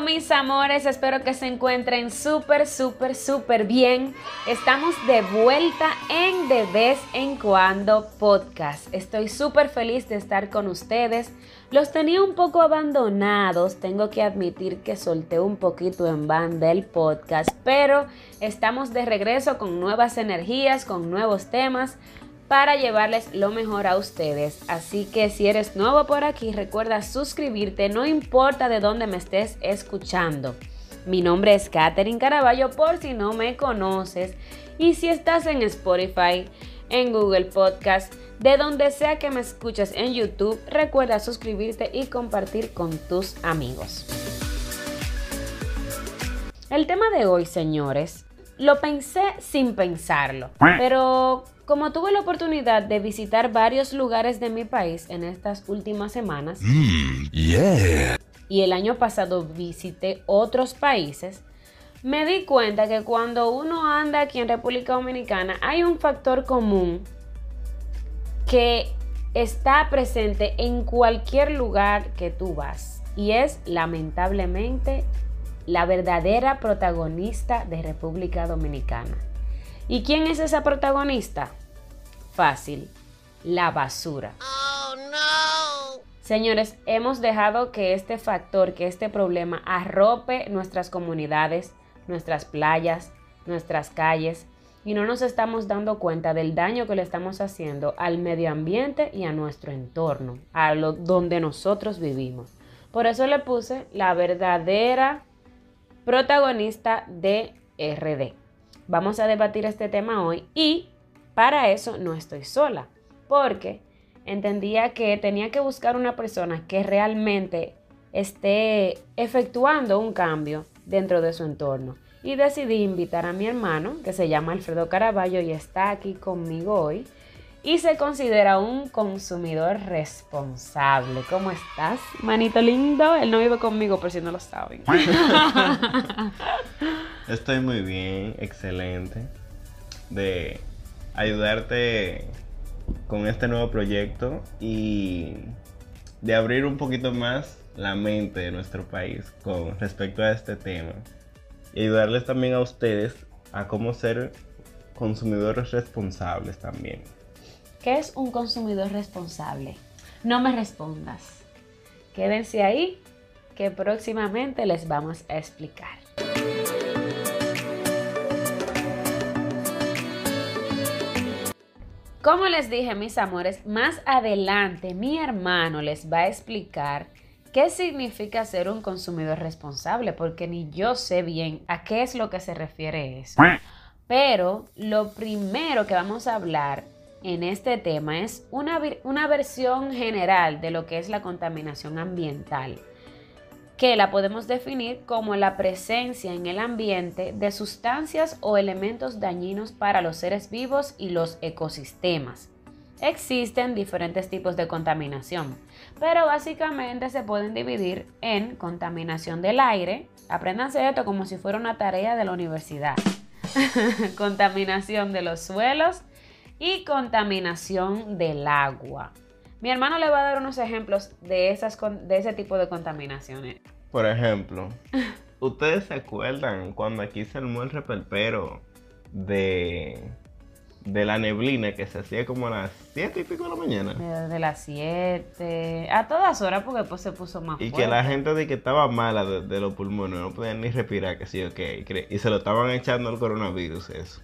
Mis amores, espero que se encuentren súper, súper, súper bien. Estamos de vuelta en De vez en cuando podcast. Estoy súper feliz de estar con ustedes. Los tenía un poco abandonados, tengo que admitir que solté un poquito en banda el podcast, pero estamos de regreso con nuevas energías, con nuevos temas para llevarles lo mejor a ustedes. Así que si eres nuevo por aquí, recuerda suscribirte, no importa de dónde me estés escuchando. Mi nombre es Katherine Caraballo por si no me conoces. Y si estás en Spotify, en Google Podcast, de donde sea que me escuches en YouTube, recuerda suscribirte y compartir con tus amigos. El tema de hoy, señores, lo pensé sin pensarlo, pero como tuve la oportunidad de visitar varios lugares de mi país en estas últimas semanas, Mm, y el año pasado visité otros países, me di cuenta que cuando uno anda aquí en República Dominicana hay un factor común que está presente en cualquier lugar que tú vas y es lamentablemente la verdadera protagonista de República Dominicana. ¿Y quién es esa protagonista? Fácil, la basura. Señores, hemos dejado que este factor, que este problema arrope nuestras comunidades, nuestras playas, nuestras calles y no nos estamos dando cuenta del daño que le estamos haciendo al medio ambiente y a nuestro entorno, a lo, donde nosotros vivimos. Por eso le puse la verdadera protagonista de RD. Vamos a debatir este tema hoy y para eso no estoy sola, porque entendía que tenía que buscar una persona que realmente esté efectuando un cambio dentro de su entorno. Y decidí invitar a mi hermano, que se llama Alfredo Caraballo y está aquí conmigo hoy. Y se considera un consumidor responsable. ¿Cómo estás, manito lindo? Él no vive conmigo, por si no lo saben. Estoy muy bien, excelente. De ayudarte con este nuevo proyecto y de abrir un poquito más la mente de nuestro país con respecto a este tema. Y ayudarles también a ustedes a cómo ser consumidores responsables también. ¿Qué es un consumidor responsable? No me respondas. Quédense ahí que próximamente les vamos a explicar. Como les dije, mis amores, más adelante mi hermano les va a explicar qué significa ser un consumidor responsable, porque ni yo sé bien a qué es lo que se refiere eso. Pero lo primero que vamos a hablar en este tema es una, una versión general de lo que es la contaminación ambiental que la podemos definir como la presencia en el ambiente de sustancias o elementos dañinos para los seres vivos y los ecosistemas. Existen diferentes tipos de contaminación, pero básicamente se pueden dividir en contaminación del aire, apréndanse esto como si fuera una tarea de la universidad, contaminación de los suelos y contaminación del agua. Mi hermano le va a dar unos ejemplos de, esas, de ese tipo de contaminaciones. Por ejemplo, ¿ustedes se acuerdan cuando aquí se armó el repelpero de, de la neblina que se hacía como a las 7 y pico de la mañana? Desde las 7, a todas horas porque después se puso más Y fuerte. que la gente de que estaba mala de, de los pulmones, no podían ni respirar, que sí, ok. Y se lo estaban echando el coronavirus, eso.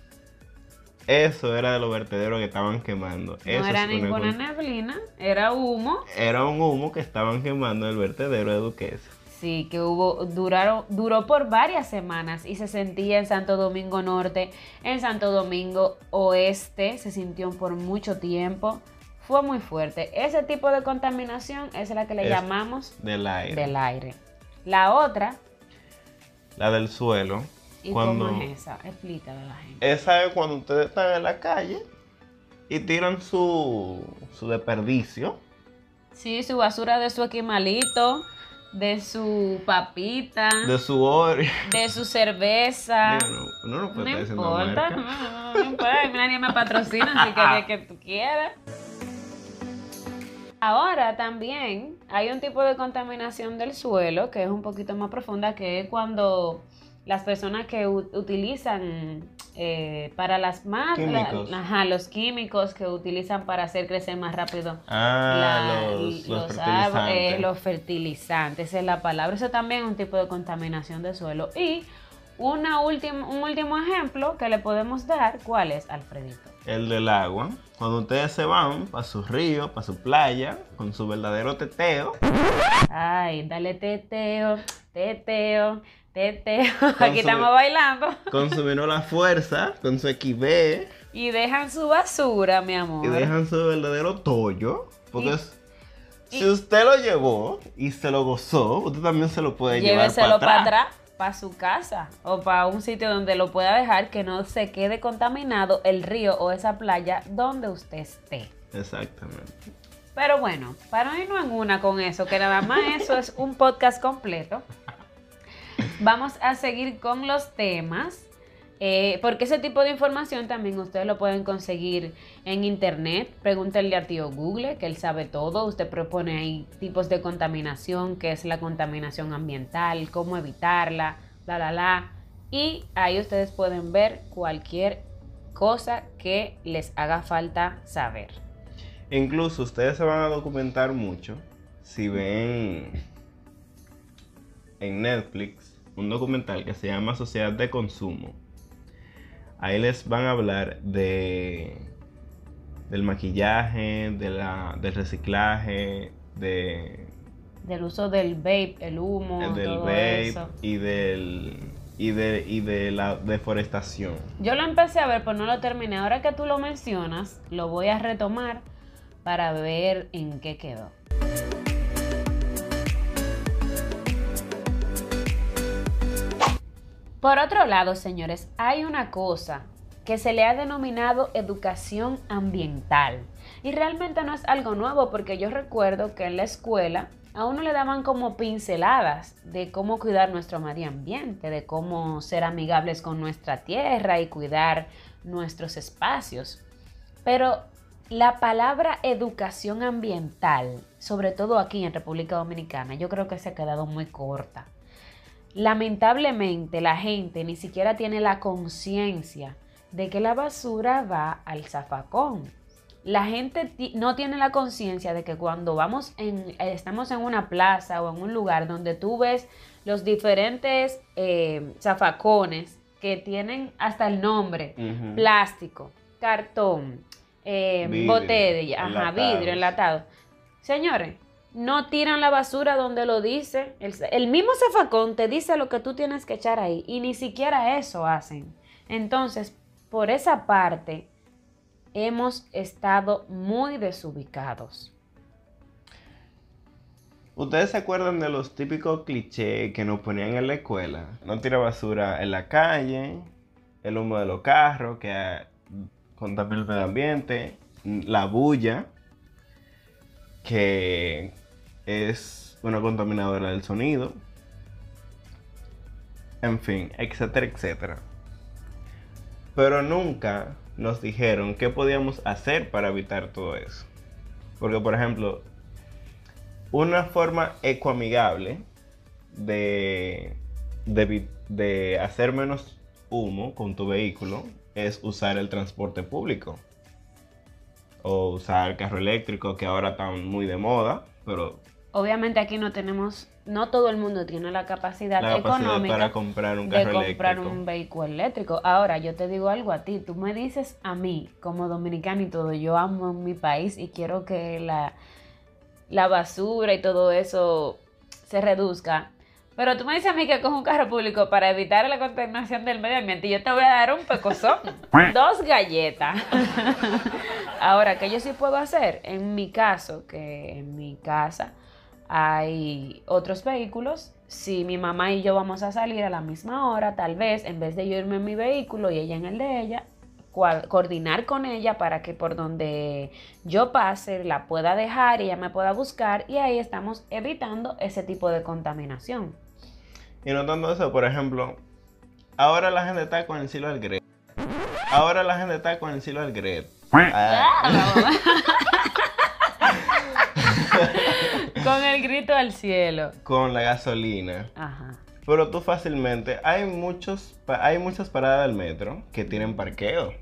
Eso era de los vertederos que estaban quemando. No Eso era ninguna neblina, era humo. Era un humo que estaban quemando el vertedero de Duquesa. Sí, que hubo, duraron, duró por varias semanas y se sentía en Santo Domingo Norte, en Santo Domingo Oeste, se sintió por mucho tiempo. Fue muy fuerte. Ese tipo de contaminación es la que le Es llamamos Del aire. del aire. La otra, La del suelo. ¿Y cuando... cómo es esa? Explícale a la gente. Esa es cuando ustedes están en la calle y tiran su, su desperdicio. Sí, su basura de su equimalito, de su papita, De su oro. de su cerveza. No, no No diciendo importa, no, no, no importa, nadie me patrocina, así que que tú quieras. Ahora también hay un tipo de contaminación del suelo que es un poquito más profunda, que es cuando las personas que utilizan eh, para las Químicos. ajá, los químicos que utilizan para hacer crecer más rápido Ah, la- los, los, árboles, eh, fertilizantes. los fertilizantes, esa es la palabra. Eso también es un tipo de contaminación de suelo. Y una última, un último ejemplo que le podemos dar, ¿cuál es, Alfredito? El del agua. Cuando ustedes se van para su río, para su playa, con su verdadero teteo, Ay, dale teteo, teteo, teteo. Aquí estamos bailando. con su la fuerza, con su equibé, Y dejan su basura, mi amor. y dejan su verdadero tollo. Porque Y- es- si usted lo llevó y se lo gozó, usted también se lo puede llevar para para atrás. atrás, para su casa o para un sitio donde lo pueda dejar que no se quede contaminado el río o esa playa donde usted esté. Exactamente. Pero bueno, para irnos en una con eso, que nada más eso es un podcast completo. Vamos a seguir con los temas. eh, porque ese tipo de información también ustedes lo pueden conseguir en internet. Pregúntenle a tío Google, que él sabe todo. Usted propone ahí tipos de contaminación, qué es la contaminación ambiental, cómo evitarla, la, la, la. Y ahí ustedes pueden ver cualquier cosa que les haga falta saber. Incluso ustedes se van a documentar mucho si ven en Netflix un documental que se llama Sociedad de Consumo. Ahí les van a hablar de del maquillaje, de la, del reciclaje, de, Del uso del vape, el humo, del todo vape eso. y del y de, y de la deforestación. Yo lo empecé a ver, pero no lo terminé. Ahora que tú lo mencionas, lo voy a retomar para ver en qué quedó. Por otro lado, señores, hay una cosa que se le ha denominado educación ambiental. Y realmente no es algo nuevo porque yo recuerdo que en la escuela a uno le daban como pinceladas de cómo cuidar nuestro medio ambiente, de cómo ser amigables con nuestra tierra y cuidar nuestros espacios. Pero la palabra educación ambiental, sobre todo aquí en República Dominicana, yo creo que se ha quedado muy corta. Lamentablemente la gente ni siquiera tiene la conciencia de que la basura va al zafacón. La gente no tiene la conciencia de que cuando vamos en, eh, estamos en una plaza o en un lugar donde tú ves los diferentes eh, zafacones que tienen hasta el nombre, plástico, cartón, eh, Vidrio, botella, ajá, vidrio, enlatado. Señores, no tiran la basura donde lo dice. El, mismo zafacón te dice lo que tú tienes que echar ahí y ni siquiera eso hacen. Entonces, por esa parte, hemos estado muy desubicados. ¿Ustedes se acuerdan de los típicos clichés que nos ponían en la escuela? No tira basura en la calle, el humo de los carros que contamina el medio ambiente, la bulla, que es una contaminadora del sonido, en fin, etcétera, etcétera. Pero nunca nos dijeron qué podíamos hacer para evitar todo eso. Porque, por ejemplo, una forma ecoamigable de, de, de hacer menos humo con tu vehículo es usar el transporte público. O usar carro eléctrico, que ahora están muy de moda, pero Obviamente aquí no tenemos, no todo el mundo tiene la capacidad la capacidad económica para comprar un de carro comprar eléctrico. un vehículo eléctrico. Ahora, yo te digo algo a ti, tú me dices a mí, como dominicano y todo, yo amo mi país y quiero que la, la basura y todo eso se reduzca. Pero tú me dices a mí que cojo un carro público para evitar la contaminación del medio ambiente y yo te voy a dar un pecozón, dos galletas. Ahora, ¿qué yo sí puedo hacer? En mi caso, que en mi casa hay otros vehículos. Si mi mamá y yo vamos a salir a la misma hora, tal vez en vez de yo irme en mi vehículo y ella en el de ella, coordinar con ella para que por donde yo pase la pueda dejar y ella me pueda buscar y ahí estamos evitando ese tipo de contaminación. Y no tanto eso, por ejemplo, ahora la gente está con el silo al gret. Ahora la gente está con el silo al gret. Ah, Con el grito al cielo. con la gasolina. Ajá. Pero tú fácilmente, hay muchos, hay muchas paradas del metro que tienen parqueo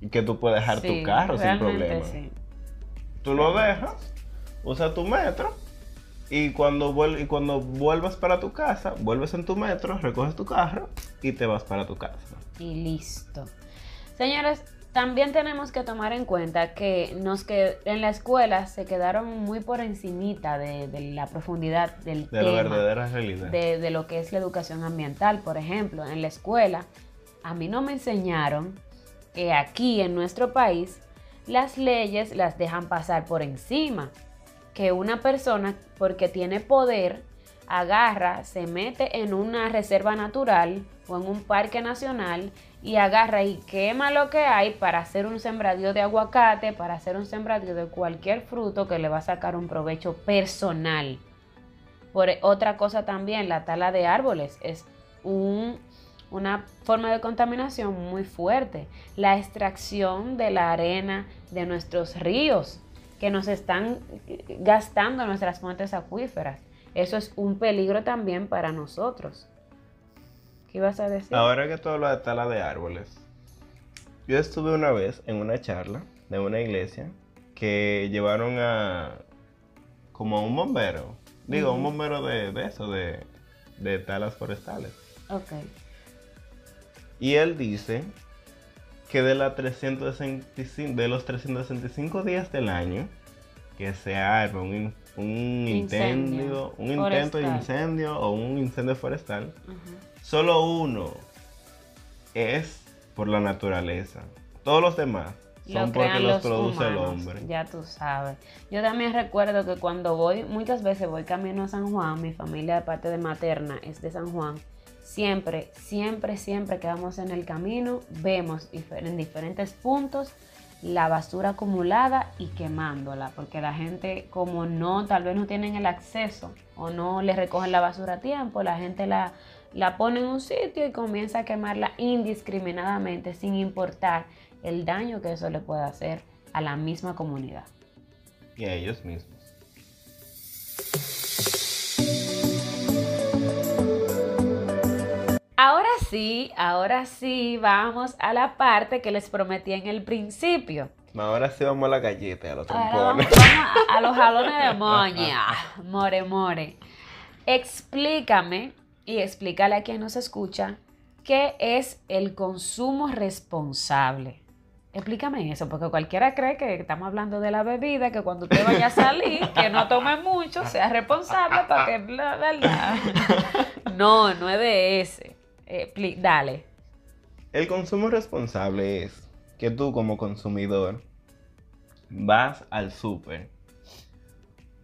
y que tú puedes dejar Sí, tu carro sin problema. sí. Tú lo dejas, usa tu metro y cuando, vuel- y cuando vuelvas para tu casa, vuelves en tu metro, recoges tu carro y te vas para tu casa. y listo. Señores, también tenemos que tomar en cuenta que nos que en la escuela se quedaron muy por encimita de, de la profundidad del De la tema verdadera realidad. de, de lo que es la educación ambiental. Por ejemplo, en la escuela a mí no me enseñaron que aquí en nuestro país las leyes las dejan pasar por encima. Que una persona, porque tiene poder, agarra, se mete en una reserva natural o en un parque nacional y agarra y quema lo que hay para hacer un sembradío de aguacate, para hacer un sembradío de cualquier fruto que le va a sacar un provecho personal. Por otra cosa también, la tala de árboles es un- una forma de contaminación muy fuerte. La extracción de la arena de nuestros ríos que nos están gastando nuestras fuentes acuíferas. Eso es un peligro también para nosotros. ¿Qué ibas a decir? Ahora que tú hablas de tala de árboles, yo estuve una vez en una charla de una iglesia que llevaron a como a un bombero, digo, un bombero de, de eso, de, de talas forestales. Ok. Y él dice que de, la 365, de los 365 días del año que se arma un, un Incendio incendio, un intento de forestal. incendio o un incendio forestal, solo uno es por la naturaleza. Todos los demás Lo son porque los, los produce el hombre. Ya tú sabes. Yo también recuerdo que cuando voy, muchas veces voy camino a San Juan, mi familia de parte de materna es de San Juan. Siempre, siempre, siempre que vamos en el camino, vemos en diferentes puntos la basura acumulada y quemándola, porque la gente como no, tal vez no tienen el acceso o no le recogen la basura a tiempo, la gente la, la pone en un sitio y comienza a quemarla indiscriminadamente sin importar el daño que eso le puede hacer a la misma comunidad. Y a ellos mismos. Ahora sí, ahora sí, vamos a la parte que les prometí en el principio. Ahora sí vamos a la galleta a los trompones. a, a los jalones de moña. More, more. Explícame y explícale a quien nos escucha qué es el consumo responsable. Explícame eso, porque cualquiera cree que estamos hablando de la bebida, que cuando usted vaya a salir, que no tome mucho, sea responsable, porque la verdad. No, no es de ese. Expli- dale. El consumo responsable es que tú como consumidor vas al súper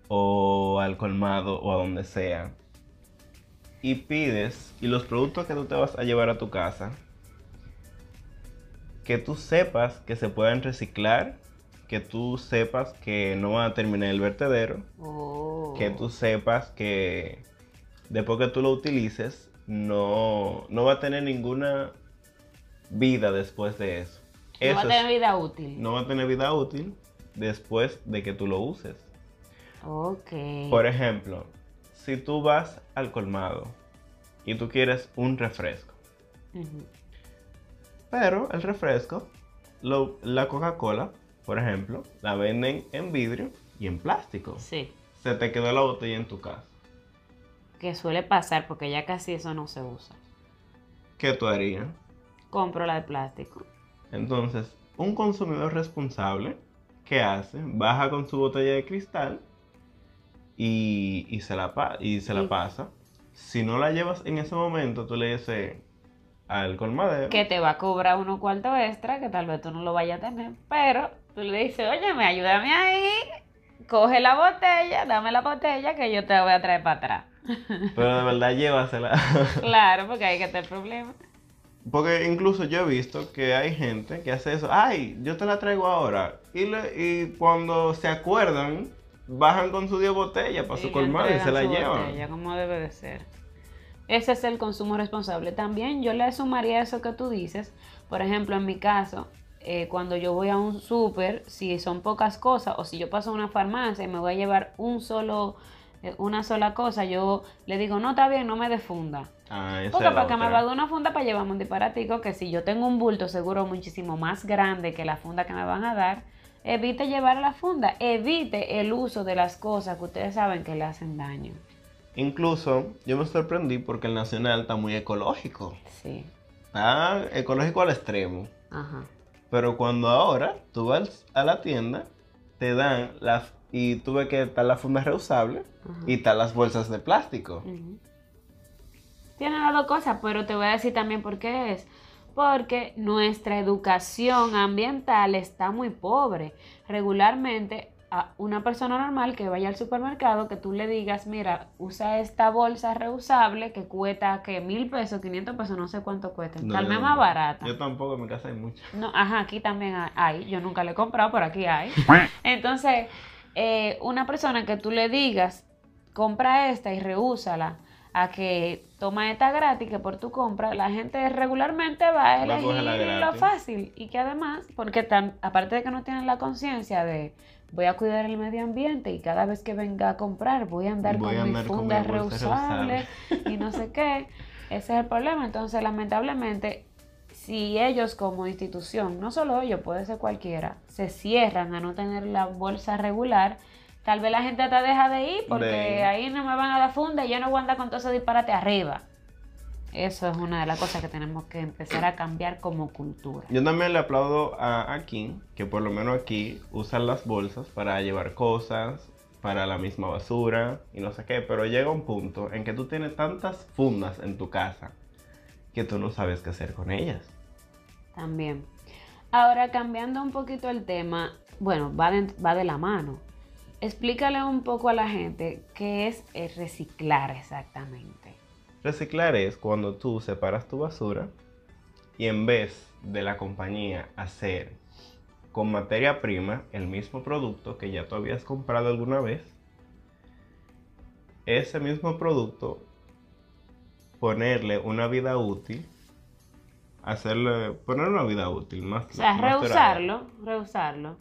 o al colmado o a donde sea y pides y los productos que tú te vas a llevar a tu casa que tú sepas que se pueden reciclar, que tú sepas que no van a terminar el vertedero, Oh. que tú sepas que después que tú lo utilices no, no va a tener ninguna vida después de eso. No va a tener vida útil. no va a tener vida útil después de que tú lo uses. Ok. Por ejemplo, si tú vas al colmado y tú quieres un refresco, pero el refresco, lo- la Coca-Cola, por ejemplo, la venden en vidrio y en plástico. Sí, Se te quedó la botella en tu casa. Que suele pasar porque ya casi eso no se usa. ¿Qué tú harías? Compro la de plástico. Entonces, un consumidor responsable, ¿qué hace? Baja con su botella de cristal y, y se, la, pa- y se la pasa. Si no la llevas en ese momento, tú le dices al colmadero. Que te va a cobrar unos cuartos extra, que tal vez tú no lo vayas a tener. Pero tú le dices, oye, me ayúdame ahí. Coge la botella, dame la botella que yo te voy a traer para atrás. Pero de verdad llévasela. Claro, porque ahí que está el problema. Porque incluso yo he visto que hay gente que hace eso. Ay, yo te la traigo ahora. Y, le- y cuando se acuerdan, bajan con su 10 botellas para su colmado y se la llevan. botella, como debe de ser. Ese es el consumo responsable. También yo le sumaría eso que tú dices. Por ejemplo, en mi caso, eh, cuando yo voy a un súper, si son pocas cosas o si yo paso a una farmacia y me voy a llevar un solo una sola cosa, yo le digo, no, está bien, no me defunda. Ah, Porque para que me va a dar una funda para llevarme un disparatico, que si yo tengo un bulto seguro muchísimo más grande que la funda que me van a dar, evite llevar la funda, evite el uso de las cosas que ustedes saben que le hacen daño. Incluso yo me sorprendí porque el Nacional está muy ecológico. Sí, Está ecológico al extremo. ajá. Pero cuando ahora tú vas a la tienda, te dan las... Y tú ves que están las fundas reusables Ajá. y están las bolsas de plástico. Ujú. Tiene las dos cosas, pero te voy a decir también por qué es. Porque nuestra educación ambiental está muy pobre. Regularmente, a una persona normal que vaya al supermercado, que tú le digas, mira, usa esta bolsa reusable que cuesta que mil pesos, 500 pesos, no sé cuánto cuesta. No, Tal vez más barata. Yo tampoco, en mi casa hay mucho. No, ajá, aquí también hay-. Yo nunca le he comprado, pero aquí hay. Entonces, eh, una persona que tú le digas, compra esta y reúsala, a que toma esta gratis, que por tu compra, la gente regularmente va a elegir lo fácil. Y que además, porque tan, aparte de que no tienen la conciencia de voy a cuidar el medio ambiente y cada vez que venga a comprar voy a andar Voy a con andar mis con mi fundas bolsa reusables y no sé qué. Ese es el problema. Entonces, lamentablemente, si ellos como institución, no solo ellos, puede ser cualquiera, se cierran a no tener la bolsa regular, tal vez la gente hasta deja de ir porque ahí no me van a dar funda y yo no voy a andar con todo ese disparate arriba. Eso es una de las cosas que tenemos que empezar a cambiar como cultura. Yo también le aplaudo a, a Kim, que por lo menos aquí usan las bolsas para llevar cosas, para la misma basura y no sé qué, pero llega un punto en que tú tienes tantas fundas en tu casa que tú no sabes qué hacer con ellas. También. Ahora, cambiando un poquito el tema, bueno, va de, va de la mano. Explícale un poco a la gente qué es el reciclar exactamente. Reciclar es cuando tú separas tu basura y en vez de la compañía hacer con materia prima el mismo producto que ya tú habías comprado alguna vez, ese mismo producto ponerle una vida útil, hacerle, poner una vida útil más. O sea, más reusarlo, reusarlo.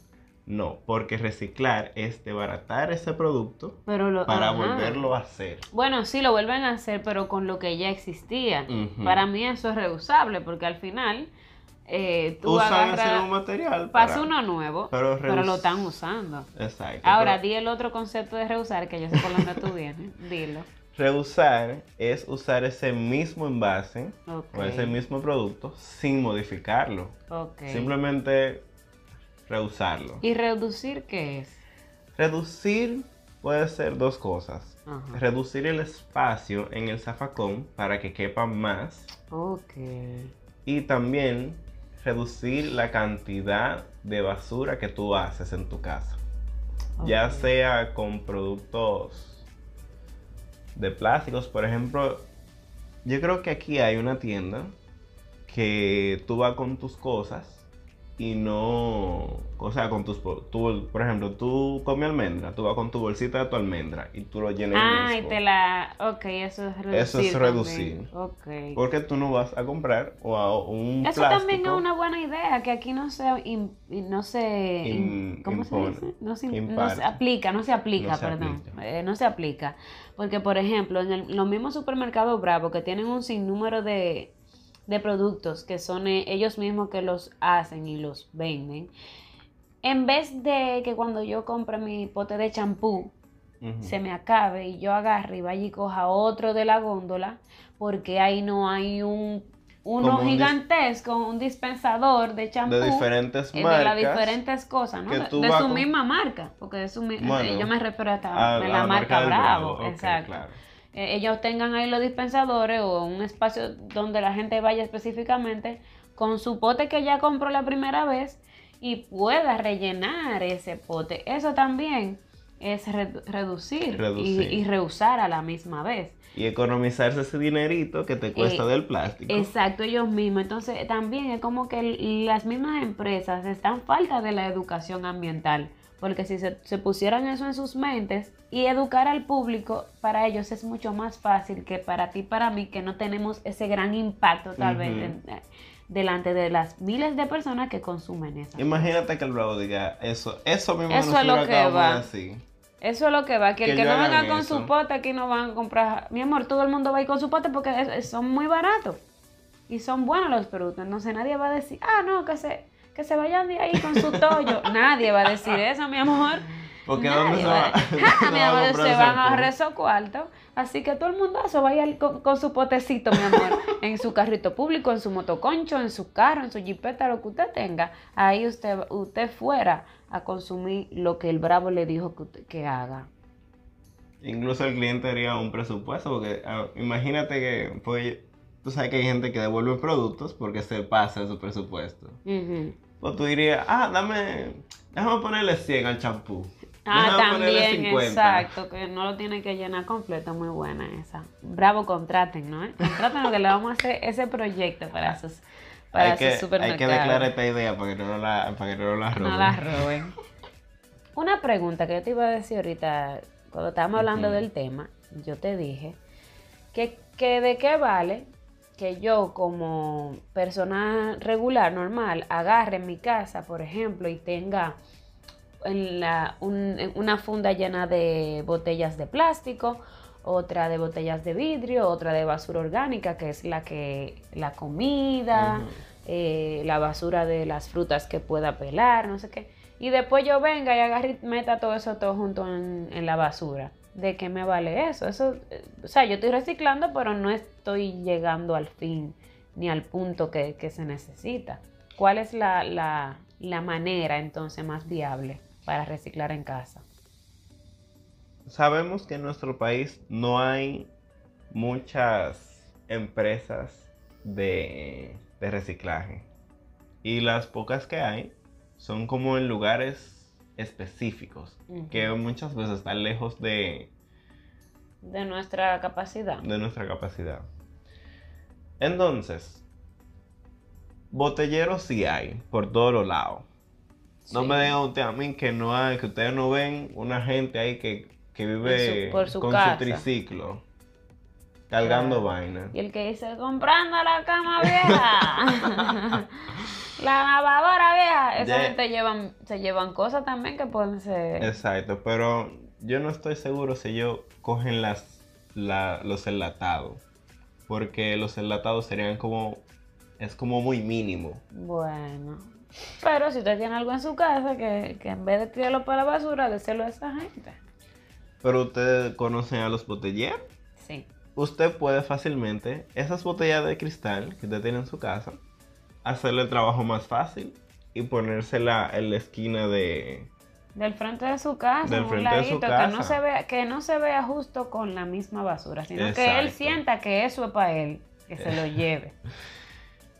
No, porque reciclar es desbaratar ese producto Pero lo, para ajá. volverlo a hacer. Bueno, sí, lo vuelven a hacer, pero con lo que ya existía. Para mí eso es reusable, porque al final eh, tú Usan ese agarras, mismo material. pasa para- uno nuevo, pero lo están usando. Exacto. Ahora, pero di el otro concepto de reusar, que yo sé por dónde tú vienes. Dilo. reusar es usar ese mismo envase o ese mismo producto sin modificarlo. Ok. Simplemente reusarlo. ¿Y reducir qué es? Reducir puede ser dos cosas. Ajá. Reducir el espacio en el zafacón para que quepa más Ok. y también reducir la cantidad de basura que tú haces en tu casa. Ya sea con productos de plásticos, por ejemplo, yo creo que aquí hay una tienda que tú vas con tus cosas y no, o sea, con tus, tú, por ejemplo, tú comes almendra, tú vas con tu bolsita de tu almendra y tú lo llenas Ah, y te la... Ok, eso es reducir. Eso es reducir. Ok. Porque tú no vas a comprar o a un Eso plástico. también es una buena idea, que aquí no se, im- no se, ¿cómo impone. se dice? No se, no se aplica, no se aplica, No se perdón, aplica. Eh, no se aplica, porque por ejemplo, en el- los mismos supermercados Bravo que tienen un sinnúmero de, de productos que son eh, ellos mismos que los hacen y los venden, en vez de que cuando yo compre mi pote de champú, se me acabe y yo agarre y vaya y coja otro de la góndola, porque ahí no hay un uno un gigantesco, un dispensador de champú de diferentes eh, marcas. de las diferentes cosas, ¿no? De, su misma marca, porque de su Bueno, eh, yo me refiero hasta a- la, marca, del Bravo, exacto. claro. Eh, ellos tengan ahí los dispensadores o un espacio donde la gente vaya específicamente con su pote que ya compró la primera vez y pueda rellenar ese pote. Eso también es redu- reducir, y- Reducir. Y, reusar a la misma vez. Y economizarse ese dinerito que te cuesta Eh, del plástico. Exacto, ellos mismos. Entonces también es como que las mismas empresas están falta de la educación ambiental. Porque si se, se pusieran eso en sus mentes y educar al público, para ellos es mucho más fácil que para ti, para mí, que no tenemos ese gran impacto tal vez eh, delante de las miles de personas que consumen eso. Imagínate que el bravo diga eso, eso mismo Eso que es lo que va. decir. Eso es lo que va, que, el Que que ellos no venga con eso. su pote aquí no van a comprar. Mi amor, todo el mundo va a ir con su pote porque es- son muy baratos. Y son buenos los productos. Entonces nadie va a decir, ah, no, que se, que se vayan de ahí con su tollo. nadie va a decir eso, mi amor. Porque Nadie ¿dónde se va mi amor, van a rezo cuarto. Así que todo el mundo eso vaya con, con su potecito, mi amor, en su carrito público, en su motoconcho, en su carro, en su jipeta, lo que usted tenga. Ahí usted, usted fuera a consumir lo que el bravo le dijo que, usted- que haga. Incluso el cliente haría un presupuesto, porque ah, imagínate que, pues, tú sabes que hay gente que devuelve productos porque se pasa su presupuesto. Ujú. O tú dirías, ah, dame, déjame ponerle 100 al champú. Ah, Déjame también, 50". exacto, que no lo tiene que llenar completo, muy buena esa. Bravo, contraten, ¿no? Contraten lo que le vamos a hacer ese proyecto para sus, para hay, que, sus supermercados. hay que declarar esta idea para que no la, para que no la roben. No las roben. Una pregunta que yo te iba a decir ahorita, cuando estábamos hablando Ujú. del tema, yo te dije que, que de qué vale que yo como persona regular, normal, agarre en mi casa, por ejemplo, y tenga en la, un- en una funda llena de botellas de plástico, otra de botellas de vidrio, otra de basura orgánica, que es la que la comida, eh, la basura de las frutas que pueda pelar, no sé qué. Y después yo venga y agarre y meta todo eso todo junto en, en la basura. ¿De qué me vale eso? Eso, eh, o sea, yo estoy reciclando, pero no estoy llegando al fin ni al punto que, que se necesita. ¿Cuál es la, la, la manera entonces más viable para reciclar en casa? Sabemos que en nuestro país no hay muchas empresas de, de reciclaje. Y las pocas que hay son como en lugares específicos, que muchas veces están lejos de, De nuestra capacidad. de nuestra capacidad. Entonces, botelleros sí hay por todos los lados. No me digan usted a mí que no hay, que ustedes no ven una gente ahí que, que vive su- por su con casa. su triciclo, cargando vaina. Y el que dice, comprando la cama vieja. la lavadora vieja. Esa Ya. gente llevan, se llevan cosas también que pueden ser... Exacto, pero yo no estoy seguro si ellos cogen las, la- los enlatados, porque los enlatados serían como, es como muy mínimo. Bueno. Pero si usted tiene algo en su casa, que, que en vez de tirarlo para la basura, déselo a esa gente. Pero ustedes conocen a los botelleros. Sí. usted puede fácilmente, esas botellas de cristal que usted tiene en su casa, hacerle el trabajo más fácil y ponérsela en la esquina de... Del frente de su casa, Del un frente de su ladito, que no casa. se vea, que no se vea justo con la misma basura, sino que él sienta que eso es para él, que se lo lleve.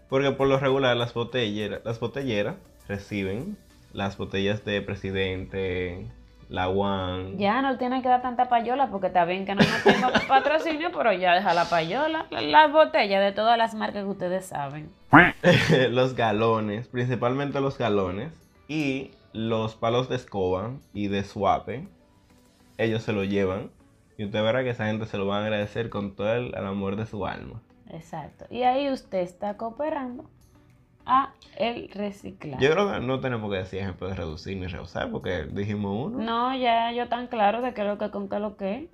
Porque por lo regular las botelleras, las botelleras reciben las botellas de presidente, la One. Ya no tiene que dar tanta payola porque está bien que no me tengo patrocinio, pero ya deja la payola. La- Las botellas de todas las marcas que ustedes saben. los galones, principalmente los galones y los palos de escoba y de suape, ellos se lo llevan y usted verá que esa gente se lo va a agradecer con todo el, el amor de su alma. Exacto. Y ahí usted está cooperando a el reciclaje. Yo creo que no tenemos que decir ejemplo de reducir ni reusar porque dijimos uno. No, ya yo tan claro de qué lo que con qué lo que.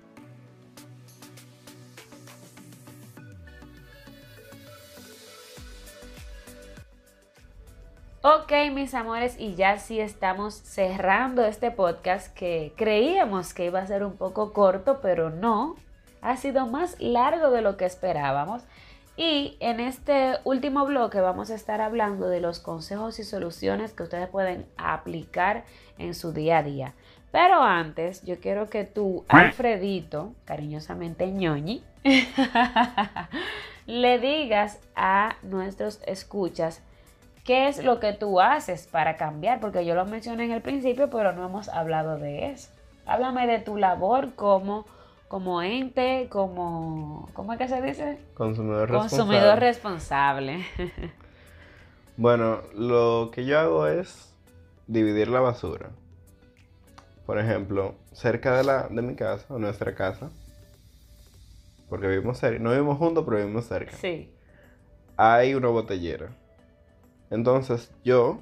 Ok, mis amores, y ya sí estamos cerrando este podcast que creíamos que iba a ser un poco corto, pero no. Ha sido más largo de lo que esperábamos. Y en este último bloque vamos a estar hablando de los consejos y soluciones que ustedes pueden aplicar en su día a día. Pero antes, yo quiero que tú, Alfredito, cariñosamente ñoñi, le digas a nuestros escuchas qué es lo que tú haces para cambiar, porque yo lo mencioné en el principio, pero no hemos hablado de eso. Háblame de tu labor como, como ente, como, ¿cómo es que se dice? Consumidor Consumidor responsable. responsable. Bueno, lo que yo hago es dividir la basura. Por ejemplo, cerca de, la, de mi casa, o nuestra casa, porque vivimos cerca, no vivimos juntos, pero vivimos cerca. sí. hay una botellera. Entonces yo,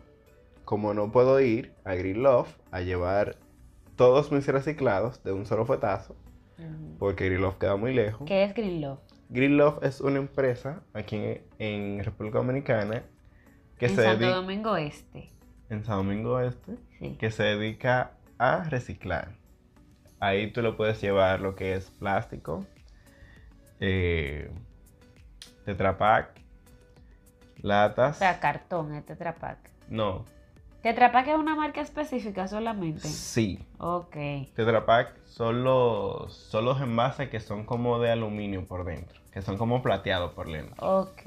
como no puedo ir a Green Love a llevar todos mis reciclados de un solo fuetazo, porque Green Love queda muy lejos. ¿Qué es Green Love? Green Love es una empresa aquí en, en República Dominicana que en se Santo dedica Domingo Este. en San Domingo Este, Sí. que se dedica a reciclar. Ahí tú le puedes llevar lo que es plástico, eh, Tetra Pak, O latas. sea, cartón, es Tetra Pak. No, Tetra Pak es una marca específica solamente. sí. Ok. Tetra Pak son los, son los envases que son como de aluminio por dentro, que son como plateados por dentro. Ok.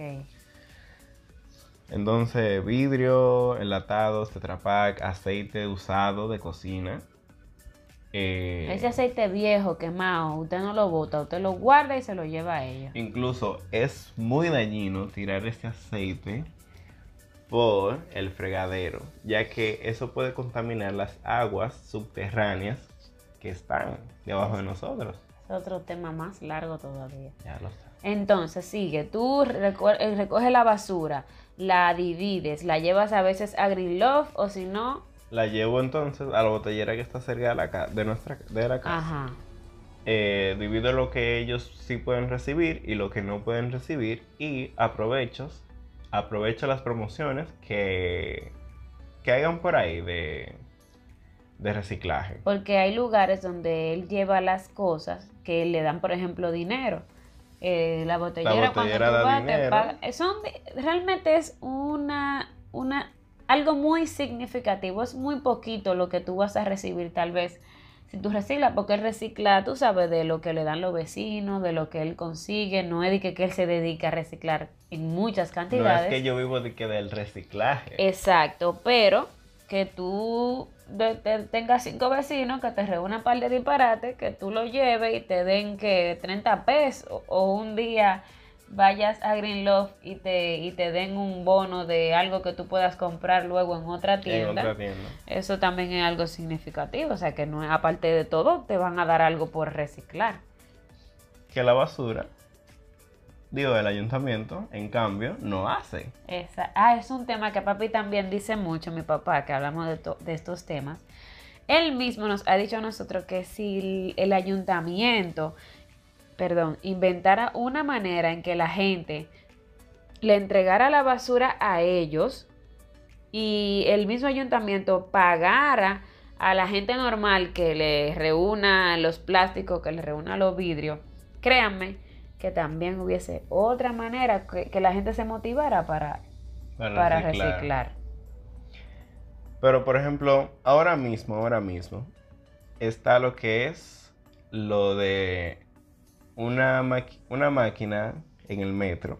Entonces, vidrio, enlatados, Tetra Pak, aceite usado de cocina. Eh, Ese aceite viejo, quemado, usted no lo bota, usted lo guarda y se lo lleva a ellos. Incluso es muy dañino tirar este aceite por el fregadero, ya que eso puede contaminar las aguas subterráneas que están debajo de nosotros. Es otro tema más largo todavía. Ya lo sabes. Entonces, sigue, tú eh, recoges la basura, la divides, la llevas a veces a Green Love o si no, La llevo entonces a la botellera que está cerca de la, ca- de nuestra, de la casa. ajá. Eh, divido lo que ellos sí pueden recibir y lo que no pueden recibir y aprovecho, aprovecho las promociones que, que hagan por ahí de, de reciclaje. Porque hay lugares donde él lleva las cosas que le dan, por ejemplo, dinero. Eh, la botellera, botellera cuando tú vas, te dinero. paga- eh, son realmente es una, una, algo muy significativo. Es muy poquito lo que tú vas a recibir, tal vez. Si tú reciclas, porque él recicla, tú sabes de lo que le dan los vecinos, de lo que él consigue. No es de que, que él se dedica a reciclar en muchas No cantidades. es que yo vivo de que del reciclaje. Exacto, pero que tú de- te- tengas cinco vecinos que te reúnan un par de disparates, que tú lo lleves y te den que 30 pesos o un día vayas a Green Love y te, y te den un bono de algo que tú puedas comprar luego en otra en tienda. otra tienda. Eso también es algo significativo, o sea que no aparte de todo te van a dar algo por reciclar. Que la basura, digo, el ayuntamiento, en cambio, no hace. Esa, ah, es un tema que papi también dice mucho, mi papá, que hablamos de, to- de estos temas. Él mismo nos ha dicho a nosotros que si el ayuntamiento, perdón, inventara una manera en que la gente le entregara la basura a ellos y el mismo ayuntamiento pagara a la gente normal que le reúna los plásticos, que le reúna los vidrios, créanme que también hubiese otra manera que, que la gente se motivara para, para reciclar. Pero por ejemplo, ahora mismo, ahora mismo, está lo que es lo de una, una máquina en el metro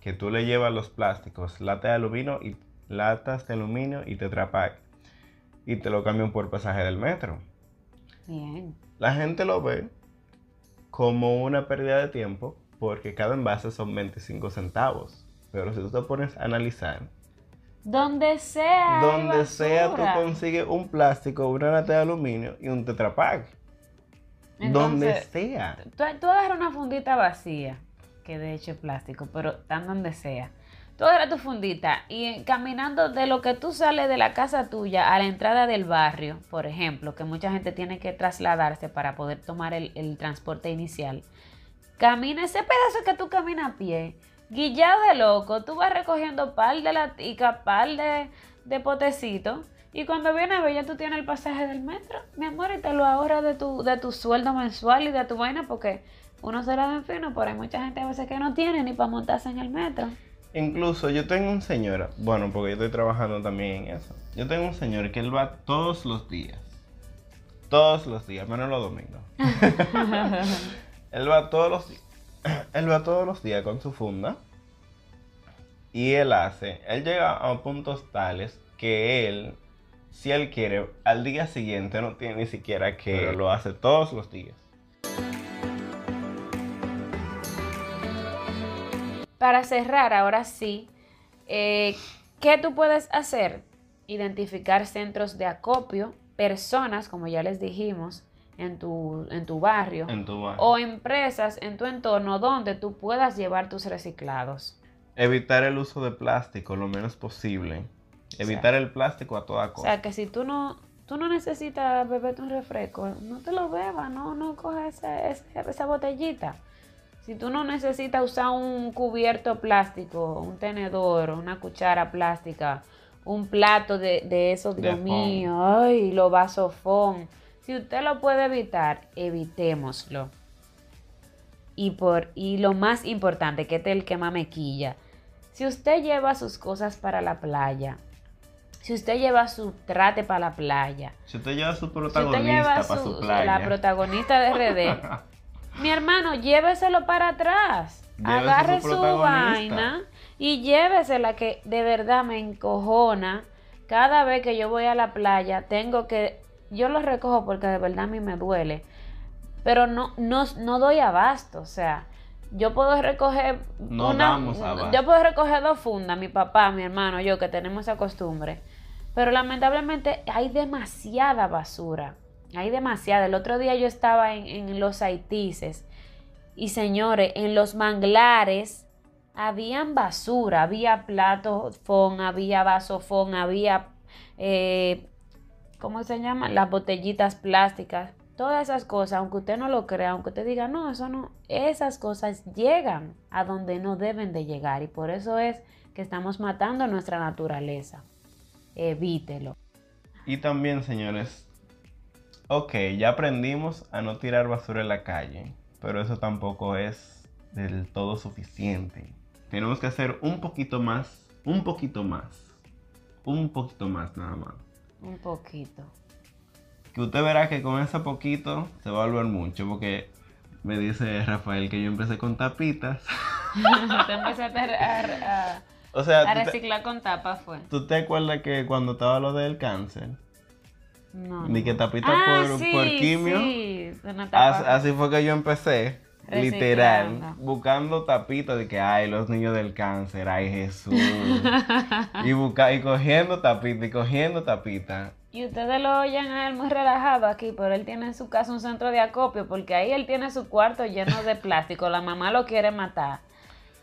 que tú le llevas los plásticos, lata de aluminio y latas de aluminio y Tetra Pak y te lo cambian por pasaje del metro. Bien. La gente lo ve como una pérdida de tiempo porque cada envase son 25 centavos. Pero si tú te pones a analizar, Donde sea. donde sea tú consigues un plástico, una lata de aluminio y un Tetra Donde sea. Tú, tú agarras una fundita vacía, que de hecho es plástico, pero tan donde sea. Tú agarras tu fundita y caminando de lo que tú sales de la casa tuya a la entrada del barrio, por ejemplo, que mucha gente tiene que trasladarse para poder tomar el, el transporte inicial. Camina ese pedazo que tú caminas a pie, guillado de loco, tú vas recogiendo par de latica, par de, de potecitos. Y cuando viene a ver, ya tú tienes el pasaje del metro, mi amor, y te lo ahorras de tu, de tu sueldo mensual y de tu vaina, porque uno se la da en fino, pero hay mucha gente a veces que no tiene ni para montarse en el metro. Incluso yo tengo un señor, bueno, porque yo estoy trabajando también en eso. Yo tengo un señor que él va todos los días. Todos los días, menos los domingos. él va todos los días. Él va todos los días con su funda. Y él hace, él llega a puntos tales que él, si él quiere, al día siguiente no tiene ni siquiera que Pero lo hace todos los días. Para cerrar, ahora sí, eh, ¿qué tú puedes hacer? Identificar centros de acopio, personas, como ya les dijimos, en tu, en tu barrio, En tu barrio. o empresas en tu entorno donde tú puedas llevar tus reciclados. Evitar el uso de plástico lo menos posible. Evitar el plástico a toda O costa. sea, que si tú no tú no necesitas beberte un refresco, no te lo bebas, no, no cojas esa, botellita. Si tú no necesitas usar un cubierto plástico, un tenedor, una cuchara plástica, un plato de, de eso, Dios mío, ay, lo vasofón. Si usted lo puede evitar, evitémoslo. Y, por, y lo más importante, que este es el que más me quilla. Si usted lleva sus cosas para la playa, si usted lleva su trate para la playa, si usted lleva su protagonista para su playa, la protagonista de RD, mi hermano, lléveselo para atrás. agarre su, vaina y llévesela que de verdad me encojona. Cada vez que yo voy a la playa, tengo que. Yo lo recojo porque de verdad a mí me duele. Pero no, no, no doy abasto. O sea, yo puedo recoger una, yo puedo recoger dos fundas, mi papá, mi hermano, yo que tenemos esa costumbre. Pero lamentablemente hay demasiada basura. Hay demasiada. El otro día yo estaba en, los haitises y señores, en los manglares habían basura, había platos fon, había vasofón, había, eh, ¿cómo se llama? Las botellitas plásticas. Todas esas cosas, aunque usted no lo crea, aunque usted diga, no, eso no, esas cosas llegan a donde no deben de llegar y por eso es que estamos matando nuestra naturaleza. Evítelo. Y también, señores, ok, ya aprendimos a no tirar basura en la calle, pero eso tampoco es del todo suficiente. Tenemos que hacer un poquito más, un poquito más, un poquito más nada más. Un poquito que usted verá que con ese poquito se va a volver mucho, porque me dice Rafael que yo empecé con tapitas. Empezaste a, a, reciclar con tapas, fue. ¿Tú te acuerdas que cuando estaba lo del cáncer? No. Ni que tapitas ah, por, por, quimio. Sí, así, fue que yo empecé. Literal, buscando tapitas de que, ay, los niños del cáncer, ay, Jesús. y, busca, y cogiendo tapitas, y cogiendo tapitas. Y ustedes lo oyen a él muy relajado aquí, pero él tiene en su casa un centro de acopio, porque ahí él tiene su cuarto lleno de plástico. La mamá lo quiere matar.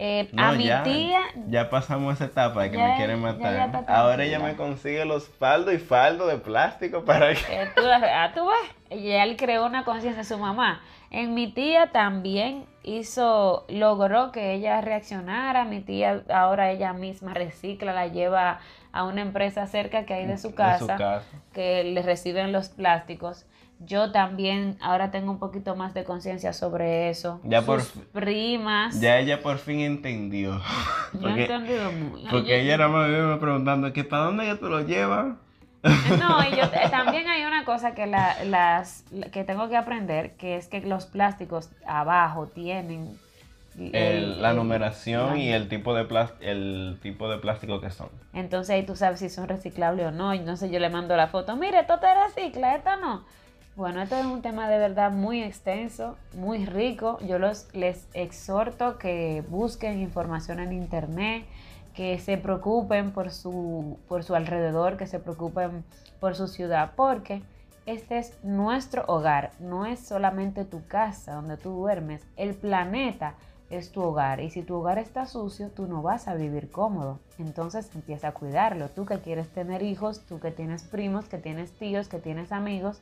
Eh, a mi tía. Ya pasamos esa etapa de que me quiere matar. Ahora ella me consigue los faldos y faldos de plástico para que. Eh, tú, ah, tú ves. Y él creó una conciencia de su mamá. En mi tía también hizo, logró que ella reaccionara. Mi tía ahora ella misma recicla, la lleva a una empresa cerca que hay de su casa, que le reciben los plásticos. Yo también ahora tengo un poquito más de conciencia sobre eso. Ya por primas. Ya ella por fin entendió. Yo he entendido muy. Porque ella era más preguntando que para dónde ella te lo lleva. No, y yo también hay una cosa que las que tengo que aprender, que es que los plásticos abajo tienen la numeración y el tipo, de el tipo de plástico que son. Entonces ahí tú sabes si son reciclables o no. Entonces yo le mando la foto, mire, esto te recicla, esto no. Bueno, esto es un tema de verdad muy extenso, muy rico. Yo los, les exhorto que busquen información en internet, que se preocupen por su, por su alrededor, que se preocupen por su ciudad, porque este es nuestro hogar, no es solamente tu casa donde tú duermes, el planeta es tu hogar y si tu hogar está sucio, tú no vas a vivir cómodo. Entonces empieza a cuidarlo. Tú que quieres tener hijos, tú que tienes primos, que tienes tíos, que tienes amigos,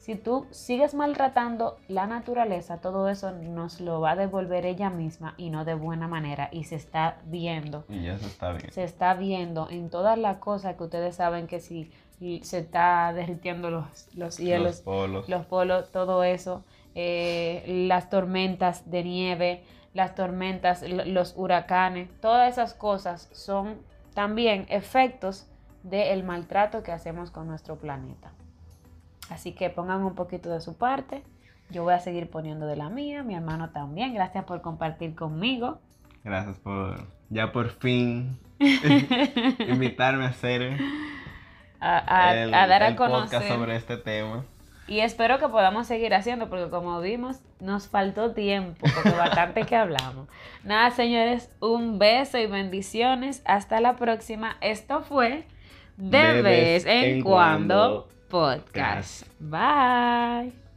si tú sigues maltratando la naturaleza, todo eso nos lo va a devolver ella misma y no de buena manera y se está viendo. Y ya se está viendo. Se está viendo en todas las cosas que ustedes saben que si se está derritiendo los, los hielos, los polos, los polos todo eso, eh, las tormentas de nieve, las tormentas, los huracanes, todas esas cosas son también efectos del maltrato que hacemos con nuestro planeta. Así que pongan un poquito de su parte. Yo voy a seguir poniendo de la mía, mi hermano también. Gracias por compartir conmigo. Gracias por ya por fin invitarme a hacer a, dar a conocer sobre este tema. Y espero que podamos seguir haciendo, porque como vimos, nos faltó tiempo, porque bastante que hablamos. Nada, señores, un beso y bendiciones. Hasta la próxima. Esto fue De, vez, en, cuando, podcast. Bye.